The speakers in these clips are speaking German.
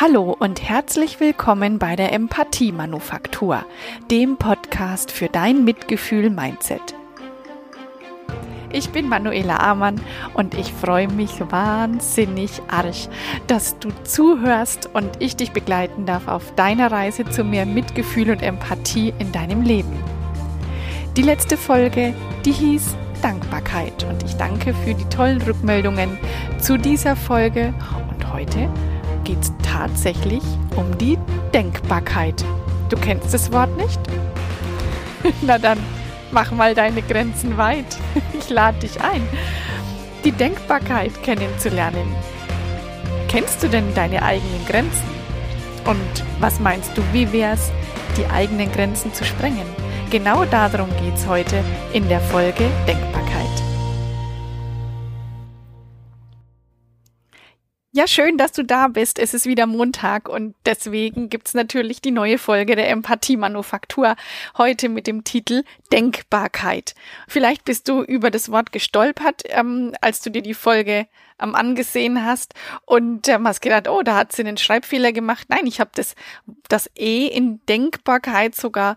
Hallo und herzlich willkommen bei der Empathie Manufaktur, dem Podcast für dein Mitgefühl-Mindset. Ich bin Manuela Amann und ich freue mich wahnsinnig arg, dass du zuhörst und ich dich begleiten darf auf deiner Reise zu mehr Mitgefühl und Empathie in deinem Leben. Die letzte Folge, die hieß Dankbarkeit und ich danke für die tollen Rückmeldungen zu dieser Folge und heute geht es tatsächlich um die Denkbarkeit. Du kennst das Wort nicht? Na dann, mach mal deine Grenzen weit. Ich lade dich ein, die Denkbarkeit kennenzulernen. Kennst du denn deine eigenen Grenzen? Und was meinst du, wie wär's, die eigenen Grenzen zu sprengen? Genau darum geht's heute in der Folge Denkbarkeit. Ja, schön, dass du da bist. Es ist wieder Montag und deswegen gibt's natürlich die neue Folge der Empathie-Manufaktur. Heute mit dem Titel Denkbarkeit. Vielleicht bist du über das Wort gestolpert, ähm, als du dir die Folge ähm, angesehen hast und ähm, hast gedacht, oh, da hat sie einen Schreibfehler gemacht. Nein, ich habe das, das E in Denkbarkeit sogar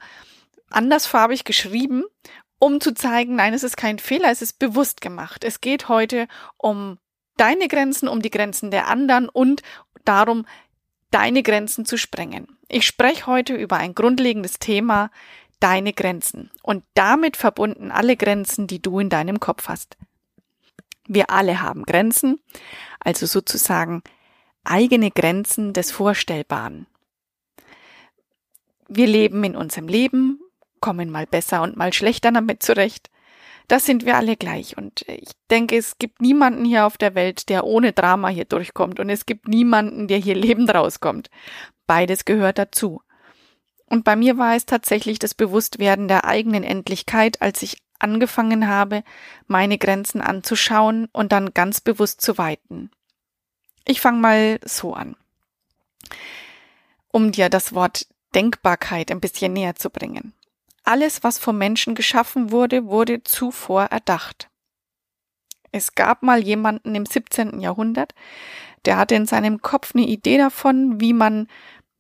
andersfarbig geschrieben um zu zeigen, nein, es ist kein Fehler, es ist bewusst gemacht. Es geht heute um deine Grenzen, um die Grenzen der anderen und darum, deine Grenzen zu sprengen. Ich spreche heute über ein grundlegendes Thema, deine Grenzen und damit verbunden alle Grenzen, die du in deinem Kopf hast. Wir alle haben Grenzen, also sozusagen eigene Grenzen des Vorstellbaren. Wir leben in unserem Leben, kommen mal besser und mal schlechter damit zurecht das sind wir alle gleich. Und ich denke, es gibt niemanden hier auf der Welt, der ohne Drama hier durchkommt. Und es gibt niemanden, der hier lebend rauskommt. Beides gehört dazu. Und bei mir war es tatsächlich das Bewusstwerden der eigenen Endlichkeit, als ich angefangen habe, meine Grenzen anzuschauen und dann ganz bewusst zu weiten. Ich fange mal so an. Um dir das Wort Denkbarkeit ein bisschen näher zu bringen. Alles, was vom Menschen geschaffen wurde, wurde zuvor erdacht. Es gab mal jemanden im 17. Jahrhundert, der hatte in seinem Kopf eine Idee davon, wie man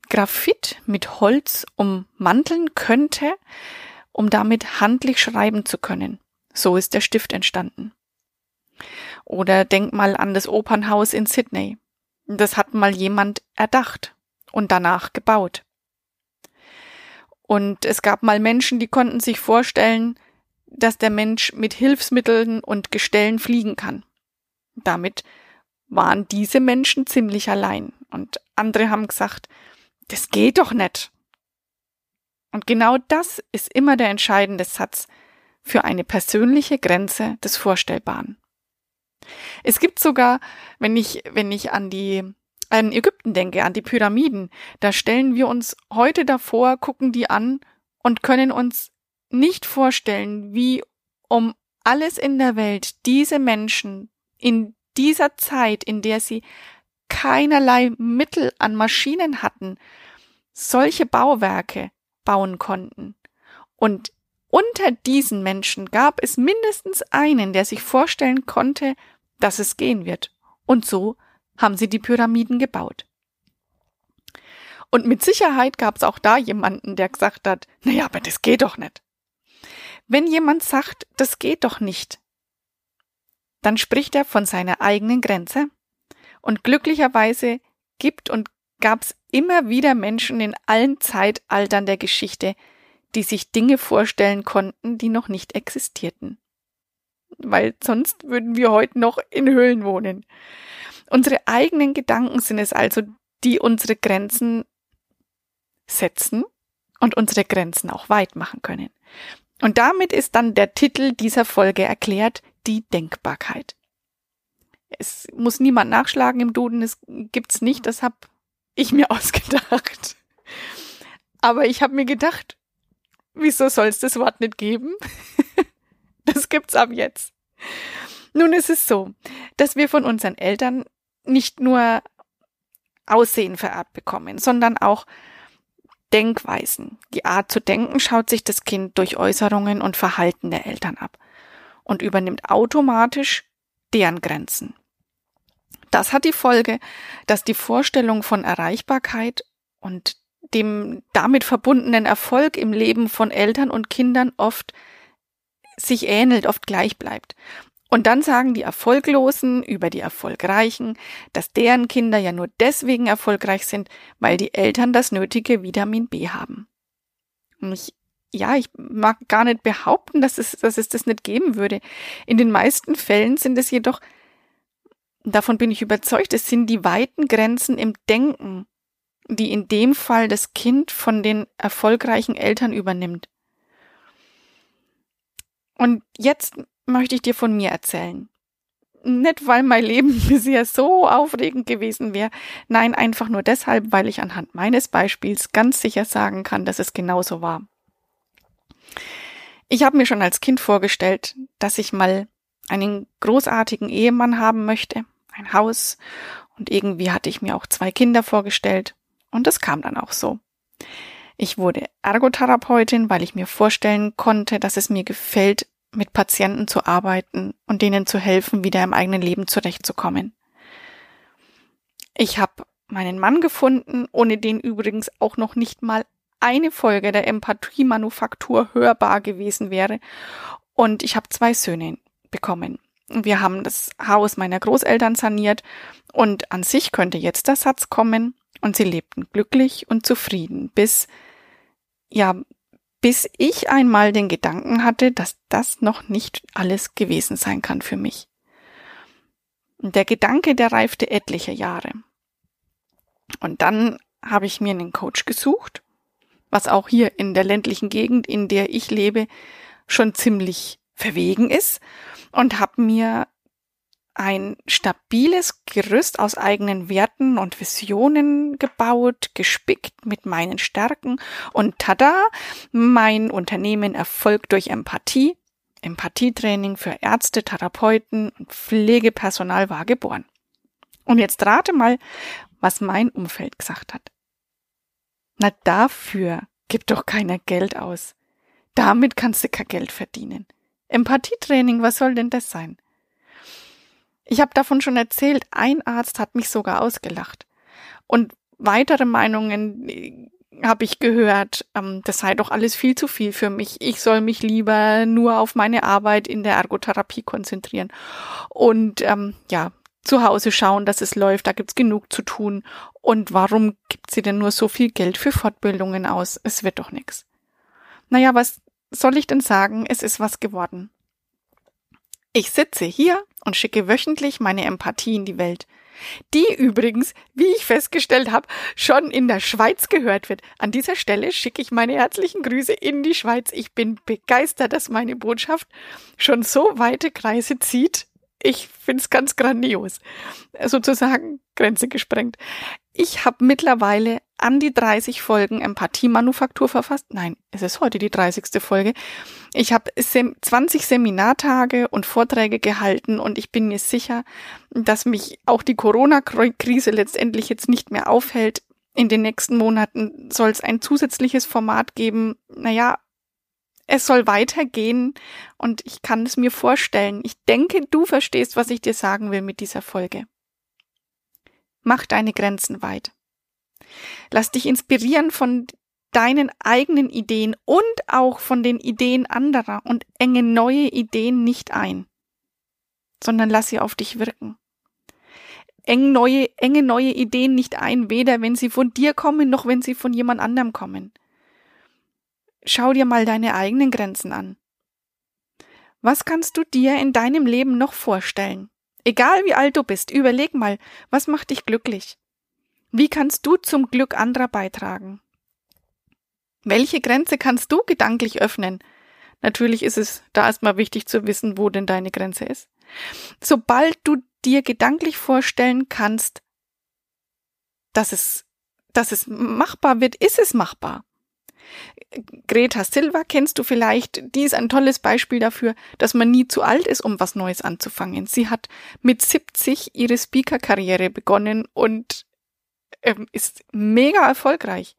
Graphit mit Holz ummanteln könnte, um damit handlich schreiben zu können. So ist der Stift entstanden. Oder denk mal an das Opernhaus in Sydney. Das hat mal jemand erdacht und danach gebaut. Und es gab mal Menschen, die konnten sich vorstellen, dass der Mensch mit Hilfsmitteln und Gestellen fliegen kann. Damit waren diese Menschen ziemlich allein. Und andere haben gesagt, das geht doch nicht. Und genau das ist immer der entscheidende Satz für eine persönliche Grenze des Vorstellbaren. Es gibt sogar, wenn ich, wenn ich an die an Ägypten denke, an die Pyramiden, da stellen wir uns heute davor, gucken die an und können uns nicht vorstellen, wie um alles in der Welt diese Menschen in dieser Zeit, in der sie keinerlei Mittel an Maschinen hatten, solche Bauwerke bauen konnten. Und unter diesen Menschen gab es mindestens einen, der sich vorstellen konnte, dass es gehen wird. Und so haben sie die Pyramiden gebaut. Und mit Sicherheit gab es auch da jemanden, der gesagt hat, naja, aber das geht doch nicht. Wenn jemand sagt, das geht doch nicht, dann spricht er von seiner eigenen Grenze. Und glücklicherweise gibt und gab es immer wieder Menschen in allen Zeitaltern der Geschichte, die sich Dinge vorstellen konnten, die noch nicht existierten. Weil sonst würden wir heute noch in Höhlen wohnen. Unsere eigenen Gedanken sind es also, die unsere Grenzen setzen und unsere Grenzen auch weit machen können. Und damit ist dann der Titel dieser Folge erklärt, die Denkbarkeit. Es muss niemand nachschlagen im Duden, es gibt's nicht, das habe ich mir ausgedacht. Aber ich habe mir gedacht, wieso soll es das Wort nicht geben? das gibt's ab jetzt. Nun ist es so, dass wir von unseren Eltern nicht nur Aussehen vererbt bekommen, sondern auch Denkweisen. Die Art zu denken schaut sich das Kind durch Äußerungen und Verhalten der Eltern ab und übernimmt automatisch deren Grenzen. Das hat die Folge, dass die Vorstellung von Erreichbarkeit und dem damit verbundenen Erfolg im Leben von Eltern und Kindern oft sich ähnelt, oft gleich bleibt. Und dann sagen die Erfolglosen über die Erfolgreichen, dass deren Kinder ja nur deswegen erfolgreich sind, weil die Eltern das nötige Vitamin B haben. Und ich, ja, ich mag gar nicht behaupten, dass es, dass es das nicht geben würde. In den meisten Fällen sind es jedoch, davon bin ich überzeugt, es sind die weiten Grenzen im Denken, die in dem Fall das Kind von den erfolgreichen Eltern übernimmt. Und jetzt möchte ich dir von mir erzählen. Nicht, weil mein Leben bisher so aufregend gewesen wäre, nein, einfach nur deshalb, weil ich anhand meines Beispiels ganz sicher sagen kann, dass es genauso war. Ich habe mir schon als Kind vorgestellt, dass ich mal einen großartigen Ehemann haben möchte, ein Haus, und irgendwie hatte ich mir auch zwei Kinder vorgestellt, und das kam dann auch so. Ich wurde Ergotherapeutin, weil ich mir vorstellen konnte, dass es mir gefällt, mit Patienten zu arbeiten und denen zu helfen, wieder im eigenen Leben zurechtzukommen. Ich habe meinen Mann gefunden, ohne den übrigens auch noch nicht mal eine Folge der Empathie-Manufaktur hörbar gewesen wäre. Und ich habe zwei Söhne bekommen. Wir haben das Haus meiner Großeltern saniert und an sich könnte jetzt der Satz kommen und sie lebten glücklich und zufrieden, bis ja, bis ich einmal den Gedanken hatte, dass das noch nicht alles gewesen sein kann für mich. Der Gedanke, der reifte etliche Jahre. Und dann habe ich mir einen Coach gesucht, was auch hier in der ländlichen Gegend, in der ich lebe, schon ziemlich verwegen ist, und habe mir ein stabiles Gerüst aus eigenen Werten und Visionen gebaut, gespickt mit meinen Stärken und tada, mein Unternehmen erfolgt durch Empathie. Empathietraining für Ärzte, Therapeuten und Pflegepersonal war geboren. Und jetzt rate mal, was mein Umfeld gesagt hat. Na dafür gibt doch keiner Geld aus. Damit kannst du kein Geld verdienen. Empathietraining, was soll denn das sein? Ich habe davon schon erzählt, ein Arzt hat mich sogar ausgelacht. Und weitere Meinungen äh, habe ich gehört, ähm, das sei doch alles viel zu viel für mich. Ich soll mich lieber nur auf meine Arbeit in der Ergotherapie konzentrieren. Und ähm, ja, zu Hause schauen, dass es läuft, da gibt's genug zu tun. Und warum gibt sie denn nur so viel Geld für Fortbildungen aus? Es wird doch nix. Naja, was soll ich denn sagen? Es ist was geworden. Ich sitze hier und schicke wöchentlich meine Empathie in die Welt. Die übrigens, wie ich festgestellt habe, schon in der Schweiz gehört wird. An dieser Stelle schicke ich meine herzlichen Grüße in die Schweiz. Ich bin begeistert, dass meine Botschaft schon so weite Kreise zieht. Ich find's ganz grandios. Sozusagen Grenze gesprengt. Ich habe mittlerweile an die 30 Folgen Empathie-Manufaktur verfasst. Nein, es ist heute die 30. Folge. Ich habe 20 Seminartage und Vorträge gehalten und ich bin mir sicher, dass mich auch die Corona-Krise letztendlich jetzt nicht mehr aufhält. In den nächsten Monaten soll es ein zusätzliches Format geben. Naja, es soll weitergehen und ich kann es mir vorstellen. Ich denke, du verstehst, was ich dir sagen will mit dieser Folge. Mach deine Grenzen weit. Lass dich inspirieren von deinen eigenen Ideen und auch von den Ideen anderer und enge neue Ideen nicht ein, sondern lass sie auf dich wirken. Eng neue, enge neue Ideen nicht ein, weder wenn sie von dir kommen, noch wenn sie von jemand anderem kommen. Schau dir mal deine eigenen Grenzen an. Was kannst du dir in deinem Leben noch vorstellen? Egal wie alt du bist, überleg mal, was macht dich glücklich? Wie kannst du zum Glück anderer beitragen? Welche Grenze kannst du gedanklich öffnen? Natürlich ist es da erstmal wichtig zu wissen, wo denn deine Grenze ist. Sobald du dir gedanklich vorstellen kannst, dass es, dass es machbar wird, ist es machbar. Greta Silva kennst du vielleicht. Die ist ein tolles Beispiel dafür, dass man nie zu alt ist, um was Neues anzufangen. Sie hat mit 70 ihre Speaker-Karriere begonnen und ähm, ist mega erfolgreich.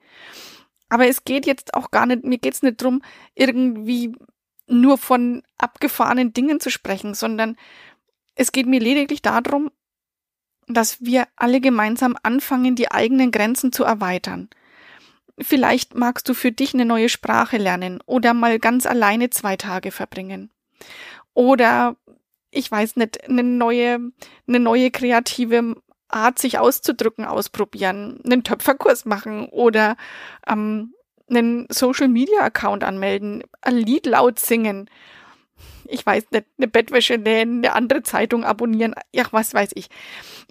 Aber es geht jetzt auch gar nicht, mir geht's nicht drum, irgendwie nur von abgefahrenen Dingen zu sprechen, sondern es geht mir lediglich darum, dass wir alle gemeinsam anfangen, die eigenen Grenzen zu erweitern. Vielleicht magst du für dich eine neue Sprache lernen oder mal ganz alleine zwei Tage verbringen. Oder ich weiß nicht, eine neue, eine neue kreative Art, sich auszudrücken, ausprobieren, einen Töpferkurs machen oder ähm, einen Social Media Account anmelden, ein Lied laut singen. Ich weiß nicht, eine Bettwäsche nähen, eine andere Zeitung abonnieren, ja, was weiß ich.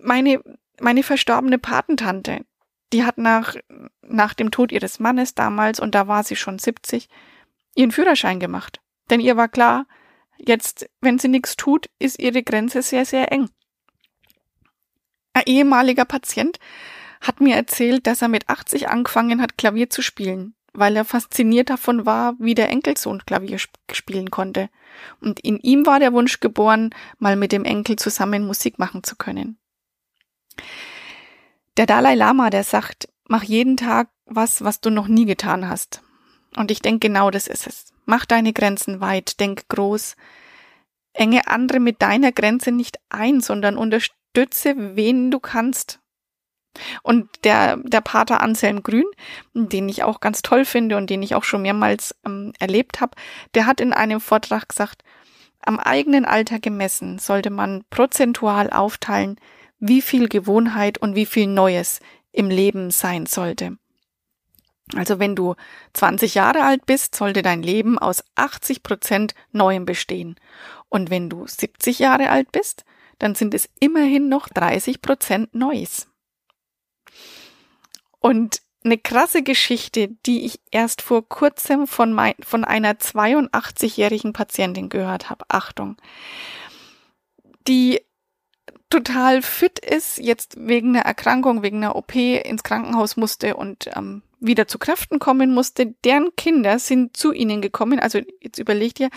Meine, meine verstorbene Patentante, die hat nach, nach dem Tod ihres Mannes damals, und da war sie schon 70, ihren Führerschein gemacht. Denn ihr war klar, jetzt, wenn sie nichts tut, ist ihre Grenze sehr, sehr eng. Ein ehemaliger Patient hat mir erzählt, dass er mit 80 angefangen hat, Klavier zu spielen, weil er fasziniert davon war, wie der Enkelsohn Klavier spielen konnte. Und in ihm war der Wunsch geboren, mal mit dem Enkel zusammen Musik machen zu können. Der Dalai Lama, der sagt, mach jeden Tag was, was du noch nie getan hast. Und ich denke, genau das ist es. Mach deine Grenzen weit, denk groß. Enge andere mit deiner Grenze nicht ein, sondern unterstütze, wen du kannst. Und der, der Pater Anselm Grün, den ich auch ganz toll finde und den ich auch schon mehrmals ähm, erlebt habe, der hat in einem Vortrag gesagt, am eigenen Alter gemessen sollte man prozentual aufteilen, wie viel Gewohnheit und wie viel Neues im Leben sein sollte. Also wenn du 20 Jahre alt bist, sollte dein Leben aus 80 Prozent Neuem bestehen. Und wenn du 70 Jahre alt bist, dann sind es immerhin noch 30 Prozent Neues. Und eine krasse Geschichte, die ich erst vor kurzem von, mein, von einer 82-jährigen Patientin gehört habe. Achtung. Die total fit ist, jetzt wegen einer Erkrankung, wegen einer OP ins Krankenhaus musste und ähm, wieder zu Kräften kommen musste, deren Kinder sind zu ihnen gekommen. Also jetzt überlegt ihr,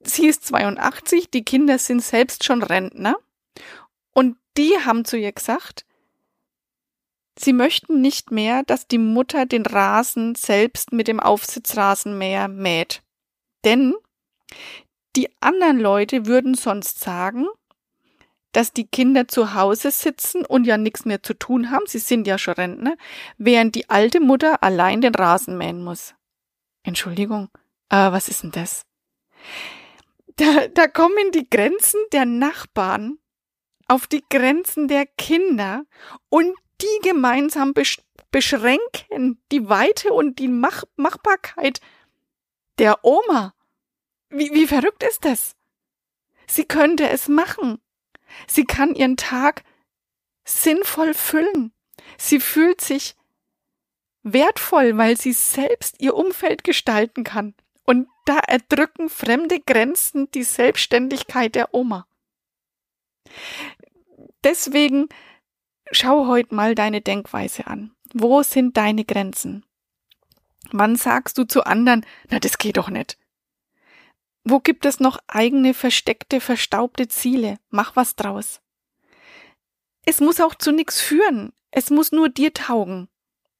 sie ist 82, die Kinder sind selbst schon Rentner und die haben zu ihr gesagt, sie möchten nicht mehr, dass die Mutter den Rasen selbst mit dem Aufsitzrasenmäher mäht. Denn die anderen Leute würden sonst sagen, dass die Kinder zu Hause sitzen und ja nichts mehr zu tun haben, sie sind ja schon Rentner, während die alte Mutter allein den Rasen mähen muss. Entschuldigung, äh, was ist denn das? Da, da kommen die Grenzen der Nachbarn auf die Grenzen der Kinder und die gemeinsam besch beschränken die Weite und die Mach Machbarkeit der Oma. Wie, wie verrückt ist das? Sie könnte es machen. Sie kann ihren Tag sinnvoll füllen. Sie fühlt sich wertvoll, weil sie selbst ihr Umfeld gestalten kann. Und da erdrücken fremde Grenzen die Selbstständigkeit der Oma. Deswegen schau heute mal deine Denkweise an. Wo sind deine Grenzen? Wann sagst du zu anderen, na, das geht doch nicht? Wo gibt es noch eigene versteckte, verstaubte Ziele? Mach was draus. Es muss auch zu nichts führen. Es muss nur dir taugen.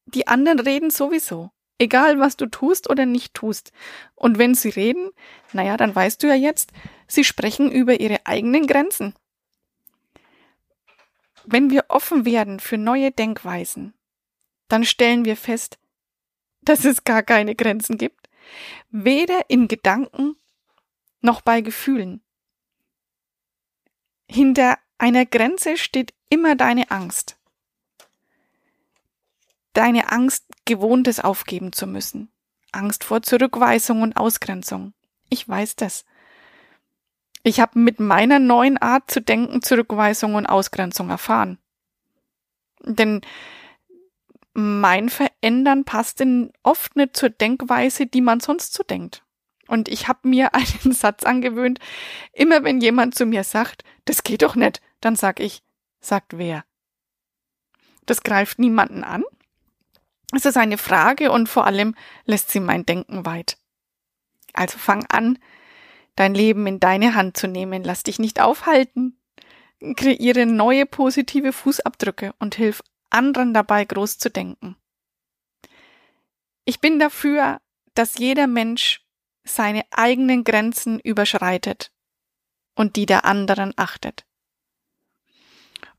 Die anderen reden sowieso. Egal, was du tust oder nicht tust. Und wenn sie reden, naja, dann weißt du ja jetzt, sie sprechen über ihre eigenen Grenzen. Wenn wir offen werden für neue Denkweisen, dann stellen wir fest, dass es gar keine Grenzen gibt. Weder in Gedanken noch bei Gefühlen. Hinter einer Grenze steht immer deine Angst. Deine Angst, Gewohntes aufgeben zu müssen. Angst vor Zurückweisung und Ausgrenzung. Ich weiß das. Ich habe mit meiner neuen Art zu denken Zurückweisung und Ausgrenzung erfahren. Denn mein Verändern passt in oft nicht zur Denkweise, die man sonst so denkt. Und ich habe mir einen Satz angewöhnt, immer wenn jemand zu mir sagt, das geht doch nicht, dann sag ich, sagt wer? Das greift niemanden an. Es ist eine Frage und vor allem lässt sie mein Denken weit. Also fang an, dein Leben in deine Hand zu nehmen, lass dich nicht aufhalten. Kreiere neue positive Fußabdrücke und hilf anderen dabei groß zu denken. Ich bin dafür, dass jeder Mensch seine eigenen Grenzen überschreitet und die der anderen achtet.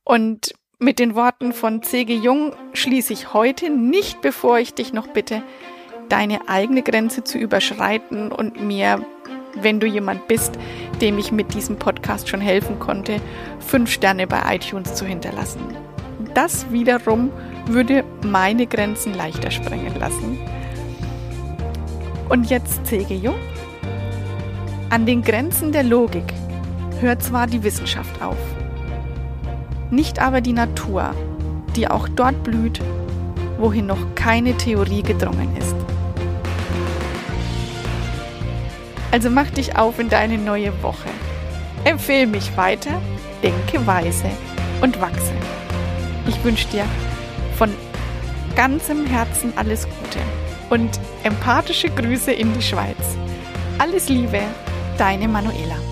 Und Mit den Worten von C.G. Jung schließe ich heute nicht, bevor ich dich noch bitte, deine eigene Grenze zu überschreiten und mir, wenn du jemand bist, dem ich mit diesem Podcast schon helfen konnte, fünf Sterne bei iTunes zu hinterlassen. Das wiederum würde meine Grenzen leichter sprengen lassen. Und jetzt C.G. Jung. An den Grenzen der Logik hört zwar die Wissenschaft auf, nicht aber die Natur, die auch dort blüht, wohin noch keine Theorie gedrungen ist. Also mach dich auf in deine neue Woche. Empfehle mich weiter, denke weise und wachse. Ich wünsche dir von ganzem Herzen alles Gute und empathische Grüße in die Schweiz. Alles Liebe, deine Manuela.